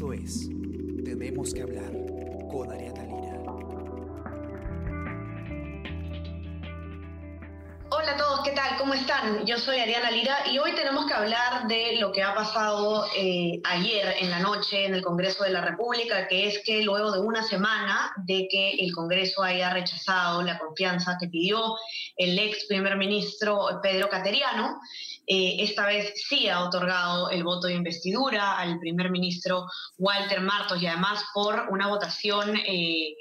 Esto es Tenemos que hablar con Ariana Lira. Tal? ¿Cómo están? Yo soy Ariana Lira y hoy tenemos que hablar de lo que ha pasado eh, ayer en la noche en el Congreso de la República, que es que luego de una semana de que el Congreso haya rechazado la confianza que pidió el ex primer ministro Pedro Cateriano, eh, esta vez sí ha otorgado el voto de investidura al primer ministro Walter Martos y además por una votación eh,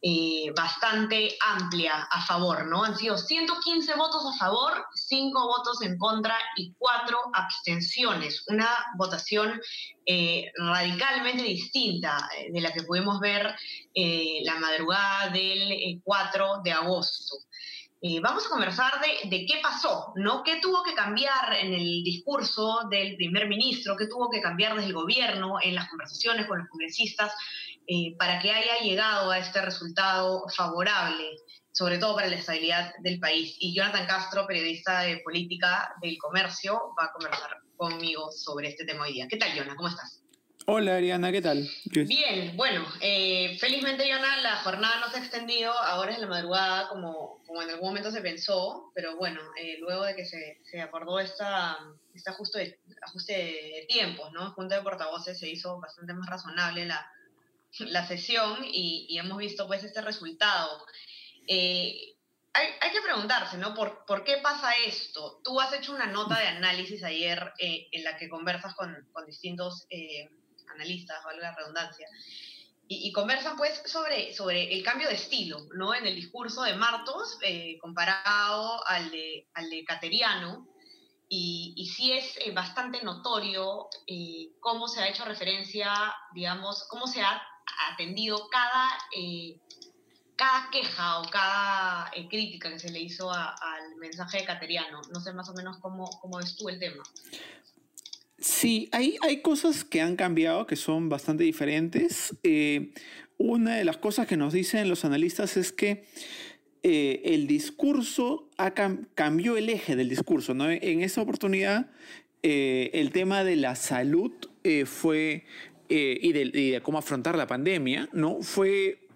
eh, bastante amplia a favor, ¿no? Han sido 115 votos a favor, 5 votos en contra y 4 abstenciones. Una votación radicalmente distinta de la que pudimos ver la madrugada del 4 de agosto. Eh, vamos a conversar de, qué pasó, ¿no? ¿Qué tuvo que cambiar en el discurso del primer ministro? ¿Qué tuvo que cambiar desde el gobierno en las conversaciones con los congresistas eh, para que haya llegado a este resultado favorable, sobre todo para la estabilidad del país? Y Jonathan Castro, periodista de política del comercio, va a conversar conmigo sobre este tema hoy día. ¿Qué tal, Jonathan? ¿Cómo estás? Hola Ariana, ¿qué tal? Bien, bueno, eh, felizmente Jonathan, la jornada no se ha extendido, ahora es la madrugada como, como en algún momento se pensó, pero bueno, eh, luego de que se, se acordó esta, este ajuste ajuste de tiempos, ¿no? Junta de portavoces se hizo bastante más razonable la, la sesión y, y, hemos visto pues este resultado. Eh, hay, hay, que preguntarse, ¿no? ¿Por, ¿Por, qué pasa esto? Tú has hecho una nota de análisis ayer en la que conversas con, con distintos analistas, valga la redundancia, y, conversan pues sobre, sobre el cambio de estilo, ¿no? En el discurso de Martos eh, comparado al de, al de Cateriano, y, y sí es eh, bastante notorio eh, cómo se ha hecho referencia, digamos, cómo se ha atendido cada, cada queja o cada crítica que se le hizo al mensaje de Cateriano. No sé más o menos cómo, cómo ves tú el tema. Sí, hay, hay cosas que han cambiado que son bastante diferentes. Eh, una de las cosas que nos dicen los analistas es que eh, el discurso ha cambió el eje del discurso. ¿no? En esa oportunidad, eh, el tema de la salud fue, y de, y, de, cómo afrontar la pandemia, ¿no? fue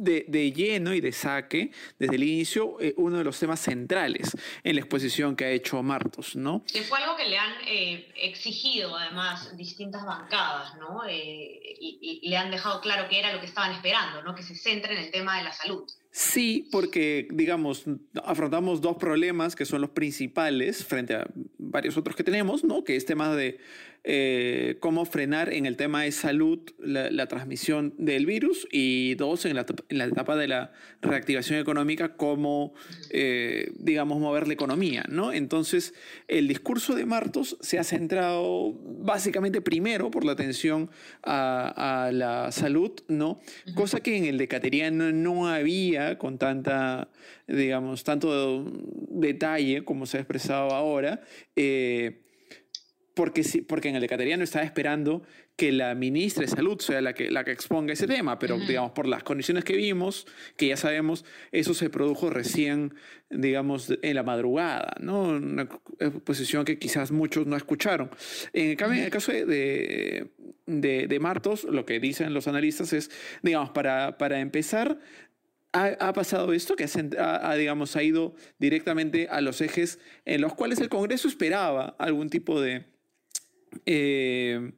de, lleno y de saque desde el inicio eh, uno de los temas centrales en la exposición que ha hecho Martos, ¿no? Que fue algo que le han eh, exigido además distintas bancadas, ¿no? Eh, y, le han dejado claro que era lo que estaban esperando, ¿no? Que se centre en el tema de la salud. Sí, porque, digamos, afrontamos dos problemas que son los principales frente a varios otros que tenemos, ¿no? Que es tema de eh, cómo frenar en el tema de salud la, transmisión del virus y dos, en la, etapa de la reactivación económica, cómo, eh, digamos, mover la economía, ¿no? Entonces, el discurso de Martos se ha centrado básicamente primero por la atención a, la salud, ¿no? Cosa que en el de Cateriano no había con tanta, digamos, tanto detalle como se ha expresado ahora. Eh, porque, porque en el de Cateriano estaba esperando que la ministra de Salud sea la que, la que exponga ese tema, pero digamos, por las condiciones que vimos, que ya sabemos, eso se produjo recién, digamos, en la madrugada, ¿no? Una posición que quizás muchos no escucharon. En el, en el caso de, de, de, Martos, lo que dicen los analistas es, digamos, para, para empezar, ha, pasado esto, que ha, digamos, ha ido directamente a los ejes en los cuales el Congreso esperaba algún tipo de, eh,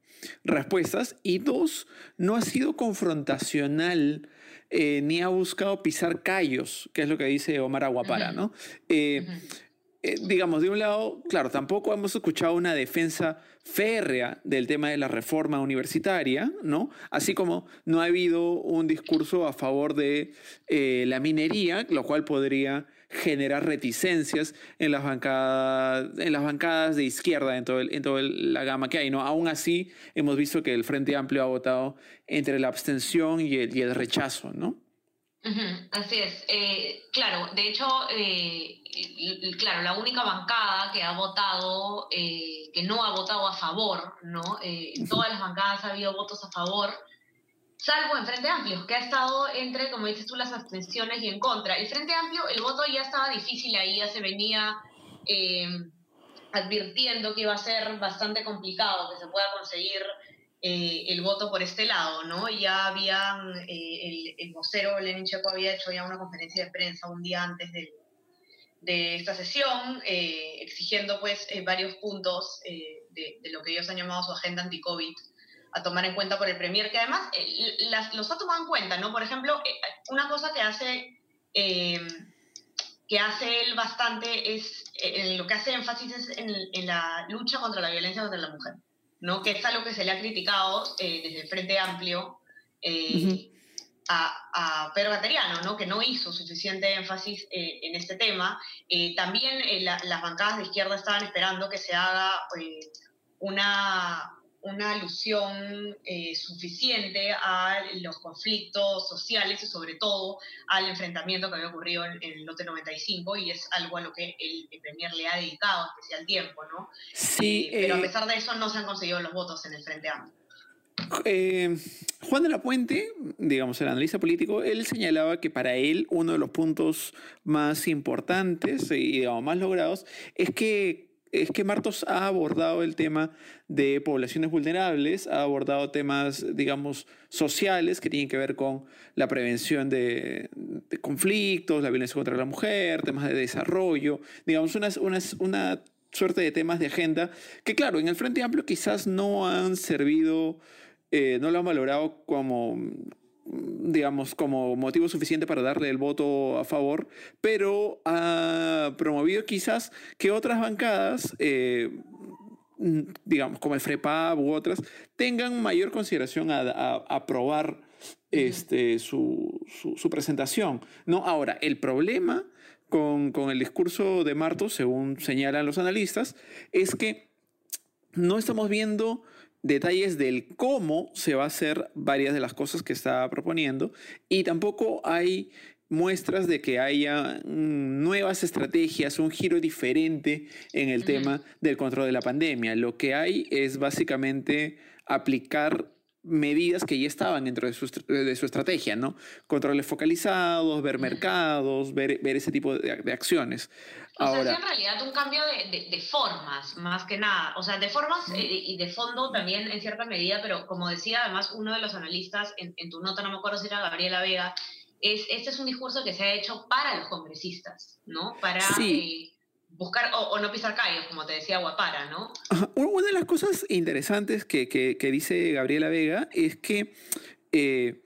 respuestas y dos, no ha sido confrontacional eh, ni ha buscado pisar callos, que es lo que dice Omar Aguapara, ¿no? Eh, digamos, de un lado, claro, tampoco hemos escuchado una defensa férrea del tema de la reforma universitaria, ¿no? Así como no ha habido un discurso a favor de la minería, lo cual podría generar reticencias en las bancadas, en las bancadas de izquierda en, todo en toda la gama que hay. ¿no? Aún así, hemos visto que el Frente Amplio ha votado entre la abstención y el, y el rechazo, ¿no? así es. Eh, claro, de hecho, eh, claro, la única bancada que ha votado, eh, que no ha votado a favor, ¿no? en todas las bancadas ha habido votos a favor salvo en Frente Amplio, que ha estado entre, como dices tú, las abstenciones y en contra. El Frente Amplio, el voto ya estaba difícil ahí, ya se venía eh, advirtiendo que iba a ser bastante complicado que se pueda conseguir eh, el voto por este lado, ¿no? Ya habían, el, el, vocero Lenin Checo había hecho ya una conferencia de prensa un día antes de, de esta sesión, exigiendo pues varios puntos de, de, lo que ellos han llamado su agenda anti-COVID a tomar en cuenta por el Premier, que además las, los ha tomado en cuenta, ¿no? Por ejemplo, una cosa que hace que hace él bastante es, eh, lo que hace énfasis es en, la lucha contra la violencia contra la mujer, ¿no? Que es algo que se le ha criticado eh, desde el Frente Amplio eh, a, Pedro Cateriano, ¿no? Que no hizo suficiente énfasis en este tema. también las bancadas de izquierda estaban esperando que se haga una, una alusión eh, suficiente a los conflictos sociales y sobre todo al enfrentamiento que había ocurrido en, el lote 95 y es algo a lo que el, Premier le ha dedicado especial tiempo, ¿no? Sí. Eh, pero a eh, pesar de eso no se han conseguido los votos en el Frente Amplio. Juan de la Puente, digamos, el analista político, él señalaba que para él uno de los puntos más importantes y digamos, más logrados es que es que Martos ha abordado el tema de poblaciones vulnerables, ha abordado temas, digamos, sociales que tienen que ver con la prevención de, conflictos, la violencia contra la mujer, temas de desarrollo, digamos, una, una, una suerte de temas de agenda que, claro, en el Frente Amplio quizás no han servido, eh, no lo han valorado como digamos, como motivo suficiente para darle el voto a favor, pero ha promovido quizás que otras bancadas, eh, digamos, como el FREPAB u otras, tengan mayor consideración a, aprobar este, su, presentación. ¿no? Ahora, el problema con, con el discurso de Martos, según señalan los analistas, es que no estamos viendo detalles del cómo se va a hacer varias de las cosas que está proponiendo y tampoco hay muestras de que haya mm, nuevas estrategias, un giro diferente en el tema del control de la pandemia. Lo que hay es básicamente aplicar medidas que ya estaban dentro de su, de su estrategia, ¿no? Controles focalizados, ver mercados, ver, ver ese tipo de, de acciones. O sea, es en realidad un cambio de, de, formas, más que nada. O sea, de formas eh, y de fondo también en cierta medida, pero como decía además uno de los analistas en, en tu nota, no me acuerdo si era Gabriela Vega, es, este es un discurso que se ha hecho para los congresistas, ¿no? Para eh, buscar o, no pisar callos, como te decía Guapara, ¿no? Una de las cosas interesantes que, dice Gabriela Vega es que eh,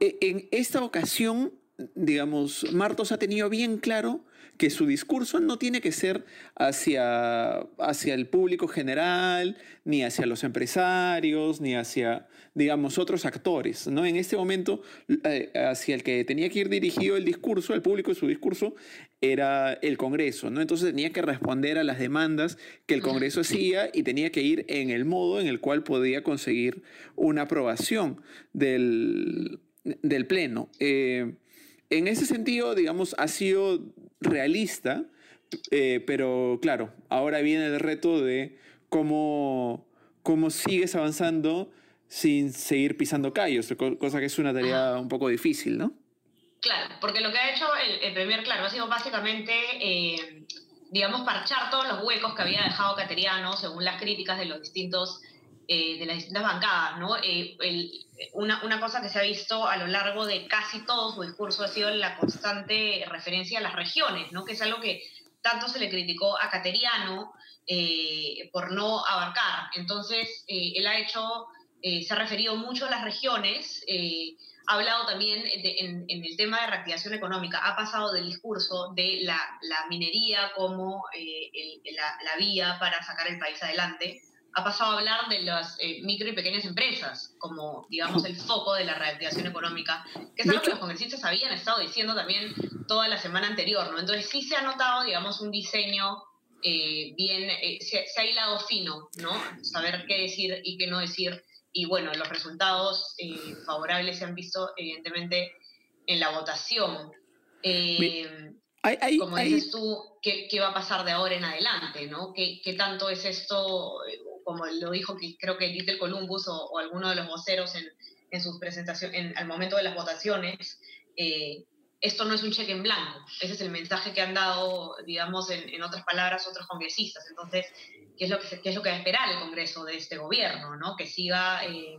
e, en esta ocasión, digamos, Martos ha tenido bien claro que su discurso no tiene que ser hacia, hacia el público general, ni hacia los empresarios, ni hacia, digamos, otros actores. ¿no? En este momento, eh, hacia el que tenía que ir dirigido el discurso, el público de su discurso, era el Congreso. ¿no? Entonces tenía que responder a las demandas que el Congreso hacía y tenía que ir en el modo en el cual podía conseguir una aprobación del, del Pleno. Eh, en ese sentido, digamos, ha sido realista, eh, pero claro, ahora viene el reto de cómo, cómo sigues avanzando sin seguir pisando callos, cosa que es una tarea un poco difícil, ¿no? Claro, porque lo que ha hecho el, el Premier, claro, ha sido básicamente, eh, digamos, parchar todos los huecos que había dejado Cateriano, según las críticas de los distintos, eh, de las distintas bancadas. El, una, cosa que se ha visto a lo largo de casi todo su discurso ha sido la constante referencia a las regiones, ¿no? que es algo que tanto se le criticó a Cateriano eh, por no abarcar. Entonces, eh, él ha hecho, eh, se ha referido mucho a las regiones, ha hablado también en, el tema de reactivación económica, ha pasado del discurso de la, minería como la vía para sacar el país adelante ha pasado a hablar de las eh, micro y pequeñas empresas como, digamos, el foco de la reactivación económica, que es algo que los congresistas habían estado diciendo también toda la semana anterior, ¿no? Entonces sí se ha notado, digamos, un diseño eh, bien, eh, se, ha hilado fino, ¿no? Saber qué decir y qué no decir. Y bueno, los resultados favorables se han visto, evidentemente, en la votación. como dices tú, ¿qué, ¿qué, va a pasar de ahora en adelante? ¿no? ¿Qué, ¿Qué tanto es esto como lo dijo creo que Little Columbus o, o alguno de los voceros en, en sus presentaciones, al momento de las votaciones, eh, esto no es un cheque en blanco. Ese es el mensaje que han dado, digamos, en, en otras palabras, otros congresistas. Entonces, qué es lo que, qué es lo que va a esperar el Congreso de este gobierno, ¿no? Que siga, eh,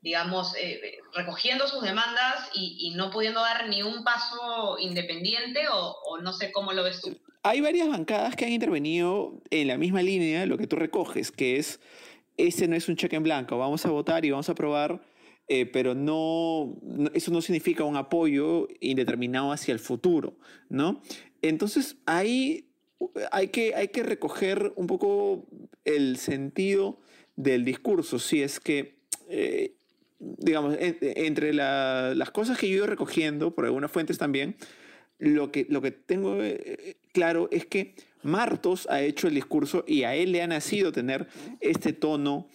digamos, eh, recogiendo sus demandas y, no pudiendo dar ni un paso independiente o, o, no sé cómo lo ves tú. Hay varias bancadas que han intervenido en la misma línea lo que tú recoges, que es, ese no es un cheque en blanco, vamos a votar y vamos a aprobar eh, pero no, eso no significa un apoyo indeterminado hacia el futuro, ¿no? Entonces ahí hay que, hay que recoger un poco el sentido del discurso, si es que, eh, digamos, entre las cosas que yo he ido recogiendo, por algunas fuentes también, lo que, lo que tengo eh, claro es que Martos ha hecho el discurso y a él le ha nacido tener este tono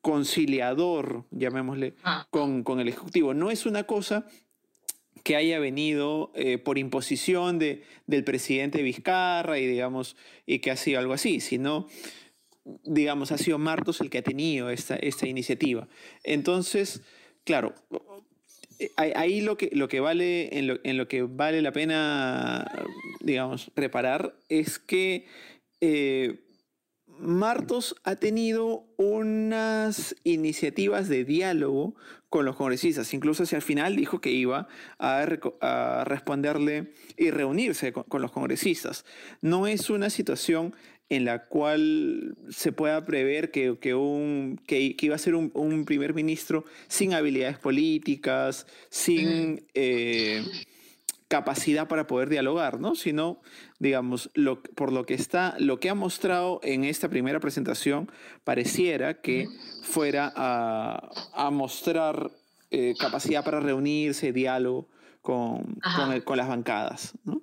conciliador, llamémosle, ah. con, con, el Ejecutivo. No es una cosa que haya venido eh, por imposición de, del presidente Vizcarra y, digamos, y que ha sido algo así, sino, digamos, ha sido Martos el que ha tenido esta, esta iniciativa. Entonces, claro, eh, ahí lo que, lo que vale, en lo, en lo que vale la pena, digamos, reparar es que eh, Martos ha tenido unas iniciativas de diálogo con los congresistas. Incluso hacia el final dijo que iba a, responderle y reunirse con, los congresistas. No es una situación en la cual se pueda prever que, que, un, que, iba a ser un, primer ministro sin habilidades políticas, sin eh, capacidad para poder dialogar, ¿no? Sino digamos, lo, por lo que está, lo que ha mostrado en esta primera presentación, pareciera que fuera a, mostrar eh, capacidad para reunirse, diálogo con, con, las bancadas, ¿no?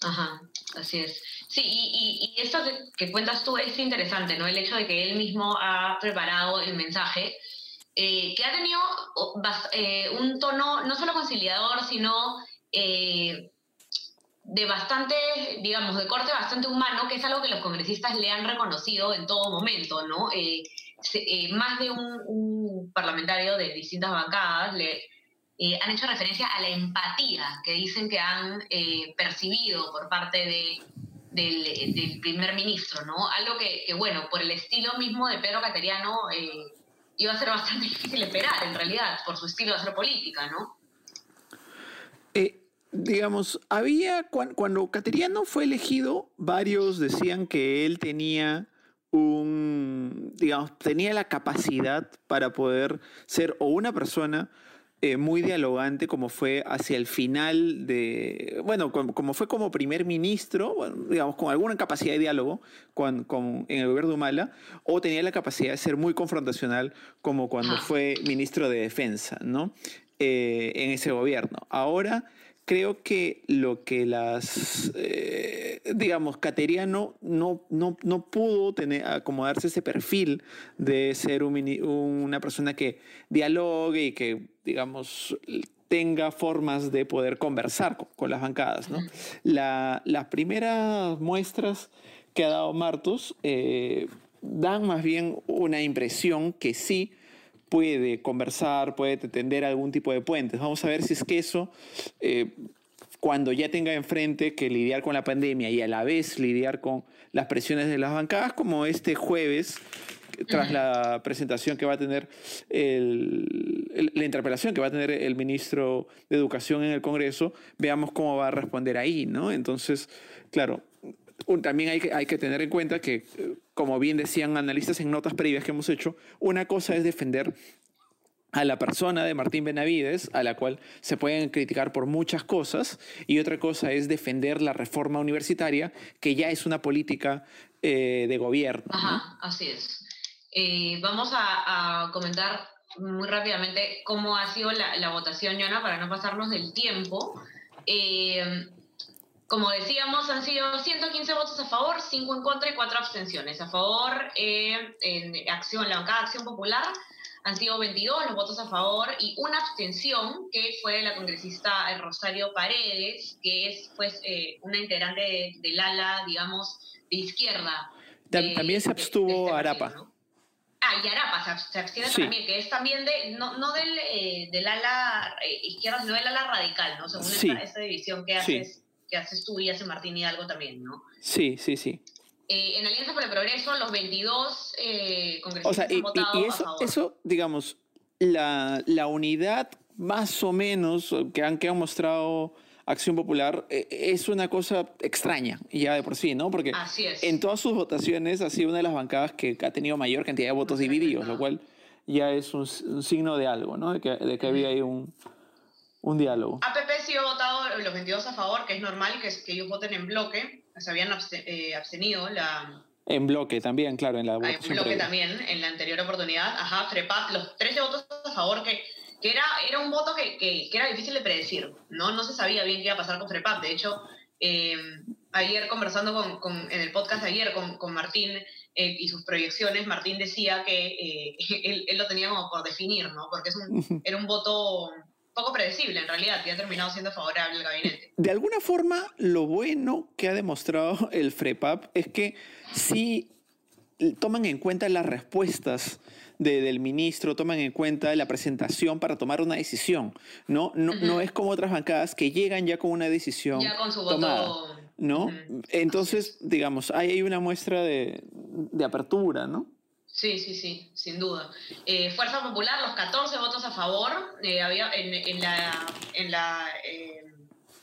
Ajá, así es. Sí, y, y, esto que, cuentas tú es interesante, ¿no? El hecho de que él mismo ha preparado el mensaje, eh, que ha tenido eh, un tono no solo conciliador, sino de bastante, digamos, de corte bastante humano, que es algo que los congresistas le han reconocido en todo momento, ¿no? Eh, eh, más de un, parlamentario de distintas bancadas le eh, han hecho referencia a la empatía que dicen que han percibido por parte de, del, primer ministro, ¿no? Algo que, bueno, por el estilo mismo de Pedro Cateriano iba a ser bastante difícil esperar, en realidad, por su estilo de hacer política, ¿no? digamos, había, cuando, Cateriano fue elegido, varios decían que él tenía un, digamos, tenía la capacidad para poder ser o una persona eh, muy dialogante como fue hacia el final de, bueno, como, fue como primer ministro, digamos, con alguna capacidad de diálogo con, en el gobierno de Humala, o tenía la capacidad de ser muy confrontacional como cuando fue ministro de Defensa, ¿no? Eh, en ese gobierno. Ahora creo que lo que las, eh, digamos, Cateriano no, no, no pudo tener, acomodarse ese perfil de ser una persona que dialogue y que, digamos, tenga formas de poder conversar con, las bancadas. ¿no? las primeras muestras que ha dado Martos eh, dan más bien una impresión que sí puede conversar, puede tender algún tipo de puentes. Vamos a ver si es que eso, eh, cuando ya tenga enfrente que lidiar con la pandemia y a la vez lidiar con las presiones de las bancadas, como este jueves, tras la presentación que va a tener, la interpelación que va a tener el ministro de Educación en el Congreso, veamos cómo va a responder ahí, ¿no? Entonces, claro, también hay que, hay que tener en cuenta que, como bien decían analistas en notas previas que hemos hecho, una cosa es defender a la persona de Martín Benavides, a la cual se pueden criticar por muchas cosas, y otra cosa es defender la reforma universitaria, que ya es una política eh, de gobierno. Ajá, así es. Eh, vamos a, comentar muy rápidamente cómo ha sido la, votación, Yona, para no pasarnos del tiempo. Eh, como decíamos, han sido 115 votos a favor, 5 en contra y 4 abstenciones. A favor, eh, en acción, la bancada Acción Popular, han sido 22 los votos a favor y una abstención que fue la congresista Rosario Paredes, que es pues eh, una integrante del ala, digamos, de izquierda. también se abstuvo este Arapa. Ah, y Arapa se, abstiene también, que es también de, no, no del, eh, del ala izquierda, sino del ala radical, ¿no? Según esta, división que haces que haces tú y hace Martín Hidalgo también, ¿no? Sí, sí, sí. en Alianza por el Progreso, los 22 congresistas o sea, han votado y eso, a favor. eso, digamos, la, la unidad más o menos que han, que han mostrado Acción Popular eh, es una cosa extraña, ya de por sí, ¿no? Porque en todas sus votaciones ha sido una de las bancadas que ha tenido mayor cantidad de votos divididos, lo cual ya es un, signo de algo, ¿no? De que, de que había ahí un, un diálogo. APP sí ha votado los 22 a favor, que es normal que, que ellos voten en bloque, se habían eh, abstenido la... En bloque también, claro, en la ah, En bloque también, en la anterior oportunidad. Ajá, FREPAP, los 13 votos a favor que que era, era un voto que, que, era difícil de predecir, ¿no? No se sabía bien qué iba a pasar con FREPAP. De hecho, eh, ayer conversando con, con, en el podcast de ayer con, con Martín eh, y sus proyecciones, Martín decía que eh, él, él, lo tenía como por definir, ¿no? Porque es un, era un voto poco predecible en realidad, que ha terminado siendo favorable al gabinete. De alguna forma, lo bueno que ha demostrado el FREPAP es que sí toman en cuenta las respuestas del ministro, toman en cuenta la presentación para tomar una decisión. No, no, no es como otras bancadas que llegan ya con una decisión ya con su tomada. ¿no? Entonces, digamos, hay, una muestra de, apertura, ¿no? Sí, sí, sí, sin duda. Eh, Fuerza Popular, los 14 votos a favor. Eh, había en, la, en, la, eh,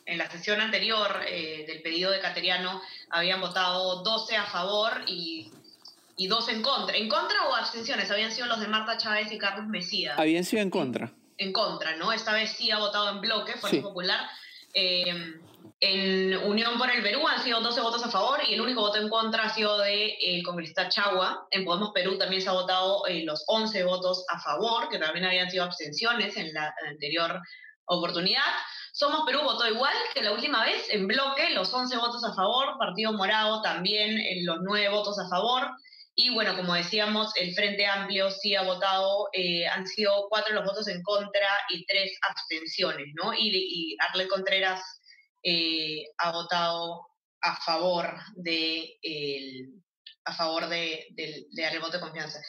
en la sesión anterior del pedido de Cateriano habían votado 12 a favor y y dos en contra. ¿En contra o abstenciones? Habían sido los de Marta Chávez y Carlos Mesía. Habían sido en contra. En, contra, ¿no? Esta vez sí ha votado en bloque, Fuerza Popular. Eh, en Unión por el Perú han sido 12 votos a favor y el único voto en contra ha sido de el congresista Chagua. En Podemos Perú también se ha votado eh, los 11 votos a favor, que también habían sido abstenciones en la anterior oportunidad. Somos Perú votó igual que la última vez, en bloque, los 11 votos a favor, Partido Morado también en los 9 votos a favor, y bueno, como decíamos, el Frente Amplio sí ha votado, eh, han sido cuatro los votos en contra y tres abstenciones, ¿no? Y, y Arlet Contreras eh, ha votado a favor de, el, a favor de, de, de de confianza.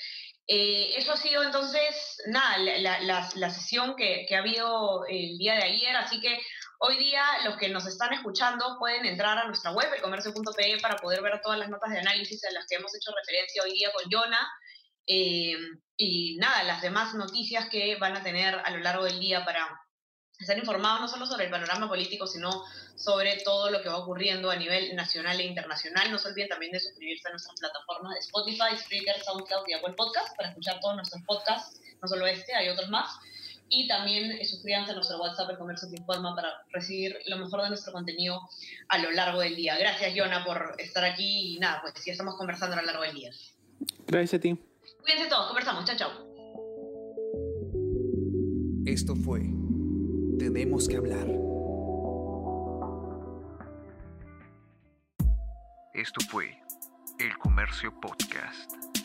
Eh, eso ha sido entonces, nada, la, la, la sesión que, que, ha habido el día de ayer, así que Hoy día los que nos están escuchando pueden entrar a nuestra web, elcomercio.pe, para poder ver todas las notas de análisis a las que hemos hecho referencia hoy día con Yona. Eh, y nada, las demás noticias que van a tener a lo largo del día para estar informados no solo sobre el panorama político, sino sobre todo lo que va ocurriendo a nivel nacional e internacional. No se olviden también de suscribirse a nuestras plataformas de Spotify, Spreaker, SoundCloud y Apple Podcast para escuchar todos nuestros podcasts, no solo este, hay otros más y también suscríbanse a nuestro WhatsApp, el Comercio Te Informa, para recibir lo mejor de nuestro contenido a lo largo del día. Gracias, Yona, por estar aquí y nada, pues sí estamos conversando a lo largo del día. Gracias a ti. Cuídense todos, conversamos. Chao, chao. Esto fue Tenemos que hablar. Esto fue El Comercio Podcast.